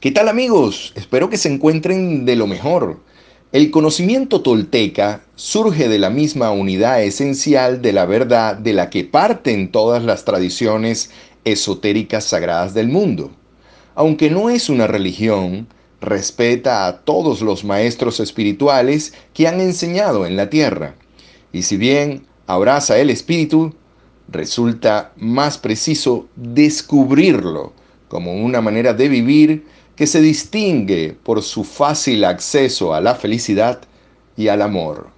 ¿Qué tal amigos? Espero que se encuentren de lo mejor. El conocimiento tolteca surge de la misma unidad esencial de la verdad de la que parten todas las tradiciones esotéricas sagradas del mundo. Aunque no es una religión, respeta a todos los maestros espirituales que han enseñado en la tierra. Y si bien abraza el espíritu, resulta más preciso descubrirlo como una manera de vivir que se distingue por su fácil acceso a la felicidad y al amor.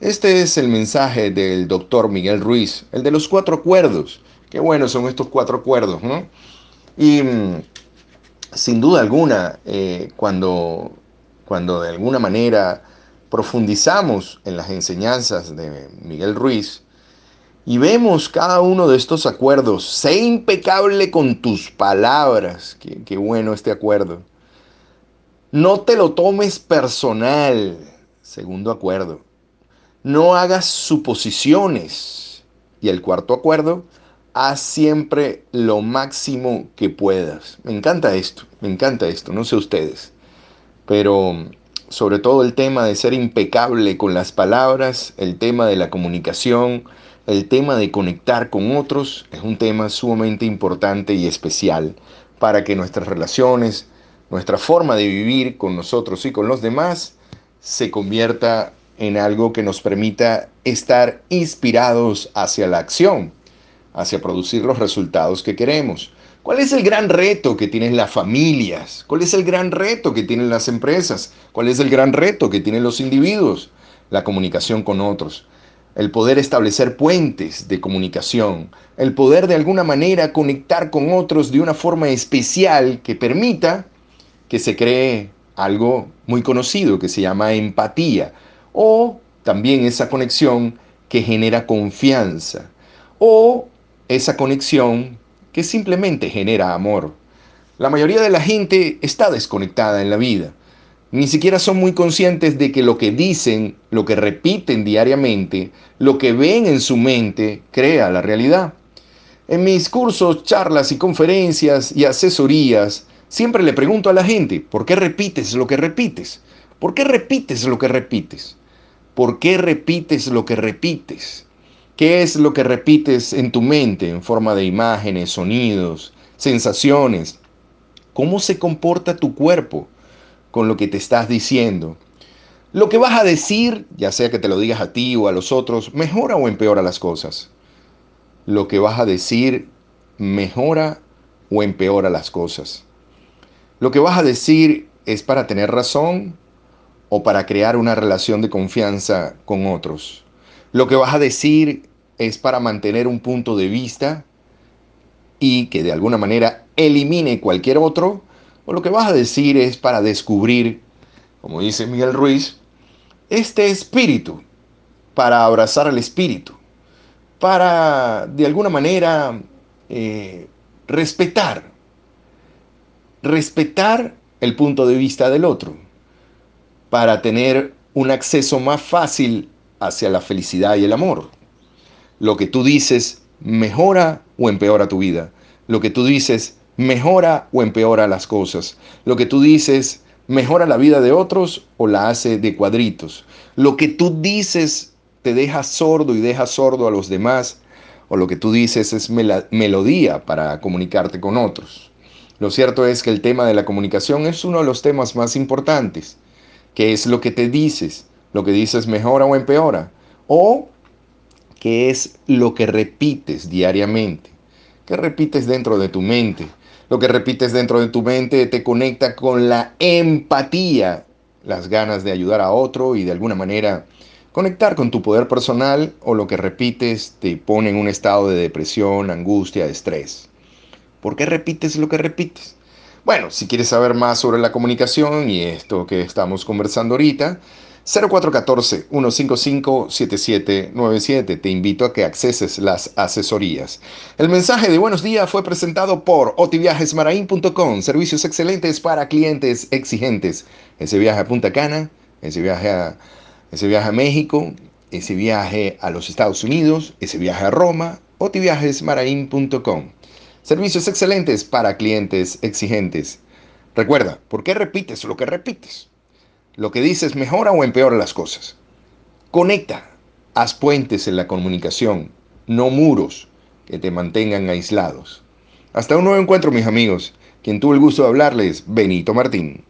Este es el mensaje del doctor Miguel Ruiz, el de los cuatro acuerdos. Qué buenos son estos cuatro acuerdos, ¿no? Y mm, sin duda alguna, eh, cuando, cuando de alguna manera profundizamos en las enseñanzas de Miguel Ruiz y vemos cada uno de estos acuerdos, sé impecable con tus palabras, qué, qué bueno este acuerdo. No te lo tomes personal, segundo acuerdo. No hagas suposiciones. Y el cuarto acuerdo, haz siempre lo máximo que puedas. Me encanta esto, me encanta esto, no sé ustedes. Pero sobre todo el tema de ser impecable con las palabras, el tema de la comunicación, el tema de conectar con otros, es un tema sumamente importante y especial para que nuestras relaciones, nuestra forma de vivir con nosotros y con los demás, se convierta en algo que nos permita estar inspirados hacia la acción hacia producir los resultados que queremos. ¿Cuál es el gran reto que tienen las familias? ¿Cuál es el gran reto que tienen las empresas? ¿Cuál es el gran reto que tienen los individuos? La comunicación con otros. El poder establecer puentes de comunicación. El poder de alguna manera conectar con otros de una forma especial que permita que se cree algo muy conocido que se llama empatía. O también esa conexión que genera confianza. O esa conexión que simplemente genera amor. La mayoría de la gente está desconectada en la vida. Ni siquiera son muy conscientes de que lo que dicen, lo que repiten diariamente, lo que ven en su mente, crea la realidad. En mis cursos, charlas y conferencias y asesorías, siempre le pregunto a la gente, ¿por qué repites lo que repites? ¿Por qué repites lo que repites? ¿Por qué repites lo que repites? ¿Qué es lo que repites en tu mente en forma de imágenes, sonidos, sensaciones? ¿Cómo se comporta tu cuerpo con lo que te estás diciendo? Lo que vas a decir, ya sea que te lo digas a ti o a los otros, mejora o empeora las cosas. Lo que vas a decir mejora o empeora las cosas. Lo que vas a decir es para tener razón o para crear una relación de confianza con otros. Lo que vas a decir es para mantener un punto de vista y que de alguna manera elimine cualquier otro, o lo que vas a decir es para descubrir, como dice Miguel Ruiz, este espíritu, para abrazar al espíritu, para de alguna manera eh, respetar, respetar el punto de vista del otro, para tener un acceso más fácil hacia la felicidad y el amor. Lo que tú dices mejora o empeora tu vida. Lo que tú dices mejora o empeora las cosas. Lo que tú dices mejora la vida de otros o la hace de cuadritos. Lo que tú dices te deja sordo y deja sordo a los demás. O lo que tú dices es melodía para comunicarte con otros. Lo cierto es que el tema de la comunicación es uno de los temas más importantes. ¿Qué es lo que te dices? lo que dices mejora o empeora, o qué es lo que repites diariamente, qué repites dentro de tu mente. Lo que repites dentro de tu mente te conecta con la empatía, las ganas de ayudar a otro y de alguna manera conectar con tu poder personal o lo que repites te pone en un estado de depresión, angustia, estrés. ¿Por qué repites lo que repites? Bueno, si quieres saber más sobre la comunicación y esto que estamos conversando ahorita, 0414-155-7797. Te invito a que acceses las asesorías. El mensaje de buenos días fue presentado por otiviajesmarain.com. Servicios excelentes para clientes exigentes. Ese viaje a Punta Cana, ese viaje a, ese viaje a México, ese viaje a los Estados Unidos, ese viaje a Roma. otiviajesmarain.com. Servicios excelentes para clientes exigentes. Recuerda, ¿por qué repites lo que repites? Lo que dices mejora o empeora las cosas. Conecta, haz puentes en la comunicación, no muros que te mantengan aislados. Hasta un nuevo encuentro, mis amigos. Quien tuvo el gusto de hablarles, Benito Martín.